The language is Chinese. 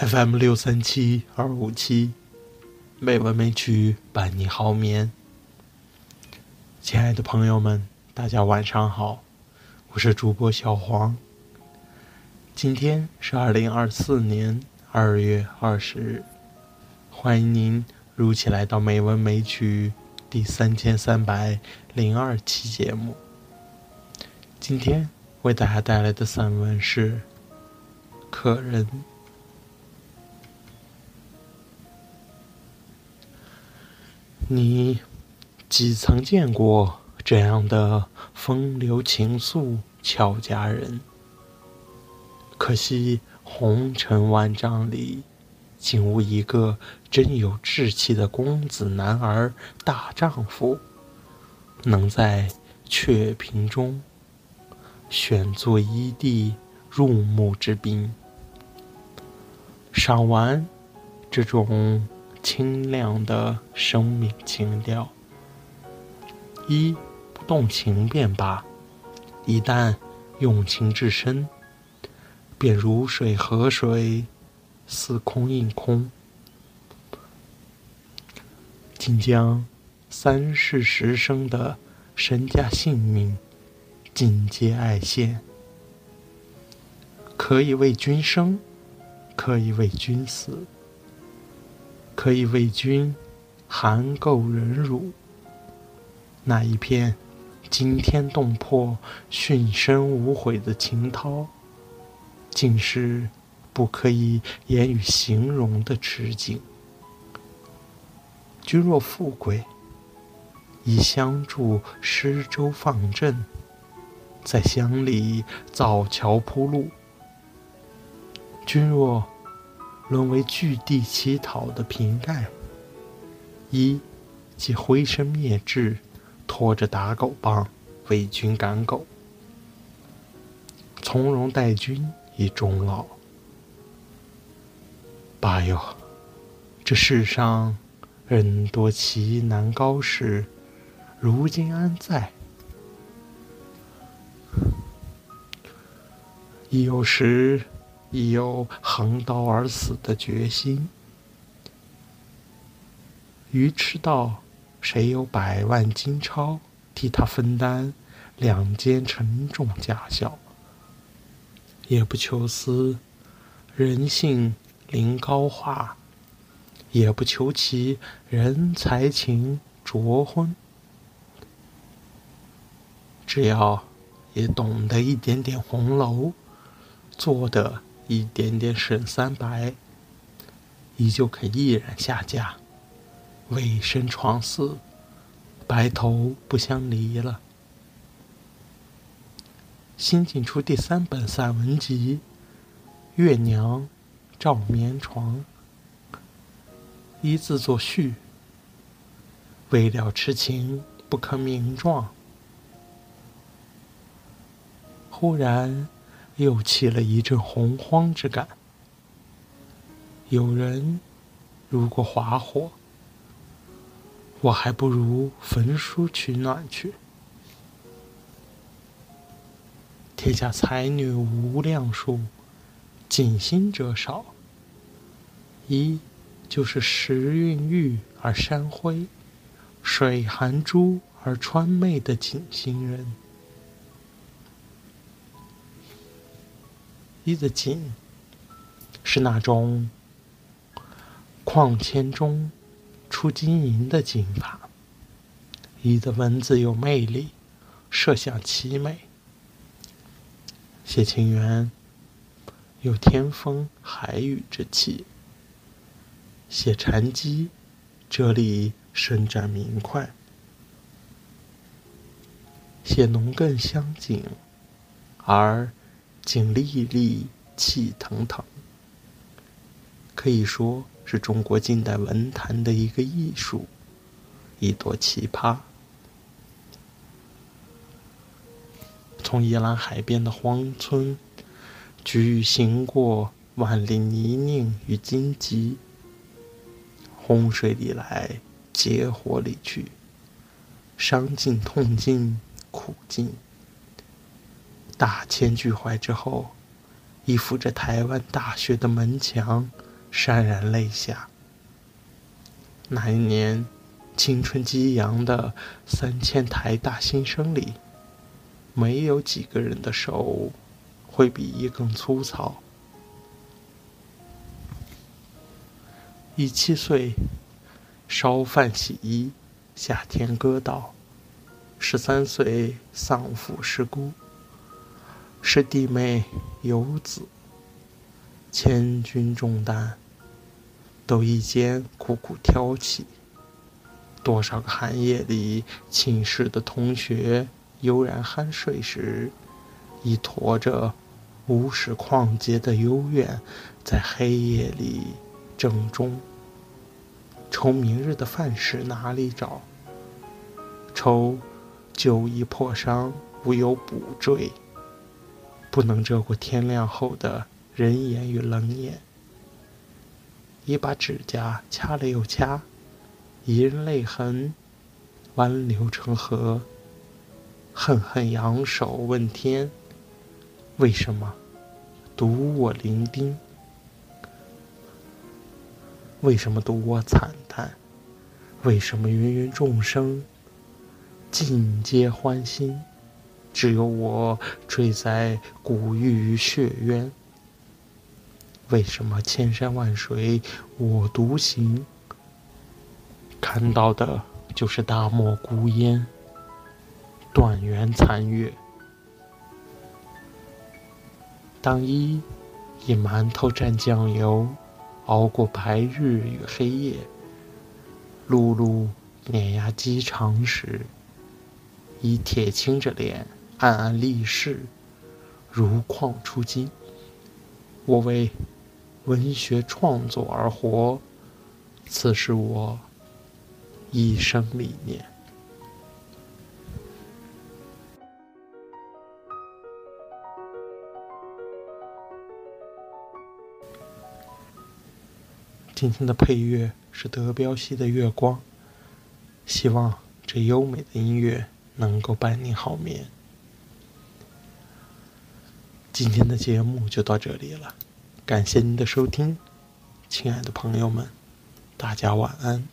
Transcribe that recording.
FM 六三七二五七，美文美曲伴你好眠。亲爱的朋友们，大家晚上好，我是主播小黄。今天是二零二四年二月二十日，欢迎您如期来到美文美曲第三千三百零二期节目。今天为大家带来的散文是《客人》。你几曾见过这样的风流情愫俏佳人？可惜红尘万丈里，竟无一个真有志气的公子男儿大丈夫，能在雀屏中选作一地入幕之宾，赏完这种。清亮的生命情调，一不动情便罢；一旦用情至深，便如水河水，似空应空，竟将三世十生的身家性命尽皆爱献，可以为君生，可以为君死。可以为君含垢忍辱，那一片惊天动魄、殉身无悔的情涛，竟是不可以言语形容的痴境。君若富贵，宜相助施粥放赈，在乡里造桥铺路；君若……沦为据地乞讨的瓶盖，一即灰身灭志，拖着打狗棒为君赶狗，从容待君以终老。罢哟，这世上人多奇难高士，如今安在？亦有时。已有横刀而死的决心。愚痴道：“谁有百万金钞替他分担两肩沉重家孝？也不求思人性临高化，也不求其人才情着婚，只要也懂得一点点红楼，做的。”一点点沈三白，依旧肯毅然下嫁，委身床肆，白头不相离了。新近出第三本散文集《月娘照眠床》，一字作序。未了痴情不可名状，忽然。又起了一阵洪荒之感。有人如果划火，我还不如焚书取暖去。天下才女无量数，锦心者少。一就是时运玉而山辉，水含珠而川媚的锦心人。一的锦是那种矿铅中出金银的金法。一的文字有魅力，设想奇美。写情缘有天风海雨之气。写禅机这里伸展明快。写农耕相景，而。景历历，气腾腾，可以说是中国近代文坛的一个艺术，一朵奇葩。从宜兰海边的荒村，举行过万里泥泞与荆棘，洪水里来，劫火里去，伤尽痛尽苦尽。大千俱怀之后，依附着台湾大学的门墙，潸然泪下。那一年，青春激扬的三千台大新生里，没有几个人的手会比一更粗糙。一七岁，烧饭洗衣，夏天割稻；十三岁，丧父失孤，是弟妹游子。千钧重担，都一肩苦苦挑起。多少个寒夜里，寝室的同学悠然酣睡时，已驮着无始旷劫的幽怨，在黑夜里正中。愁明日的饭食哪里找？愁旧衣破伤，无有补缀，不能遮过天亮后的。人言与冷眼，一把指甲掐了又掐，一人泪痕弯流成河。恨恨扬手问天：为什么独我伶仃？为什么独我惨淡？为什么芸芸众生尽皆欢欣，只有我坠在古玉与血渊？为什么千山万水我独行？看到的就是大漠孤烟，断垣残月。当一以馒头蘸酱油熬过白日与黑夜，碌碌碾压鸡肠时，以铁青着脸暗暗立誓，如矿出金。我为。文学创作而活，此是我一生理念。今天的配乐是德彪西的《月光》，希望这优美的音乐能够伴你好眠。今天的节目就到这里了。感谢您的收听，亲爱的朋友们，大家晚安。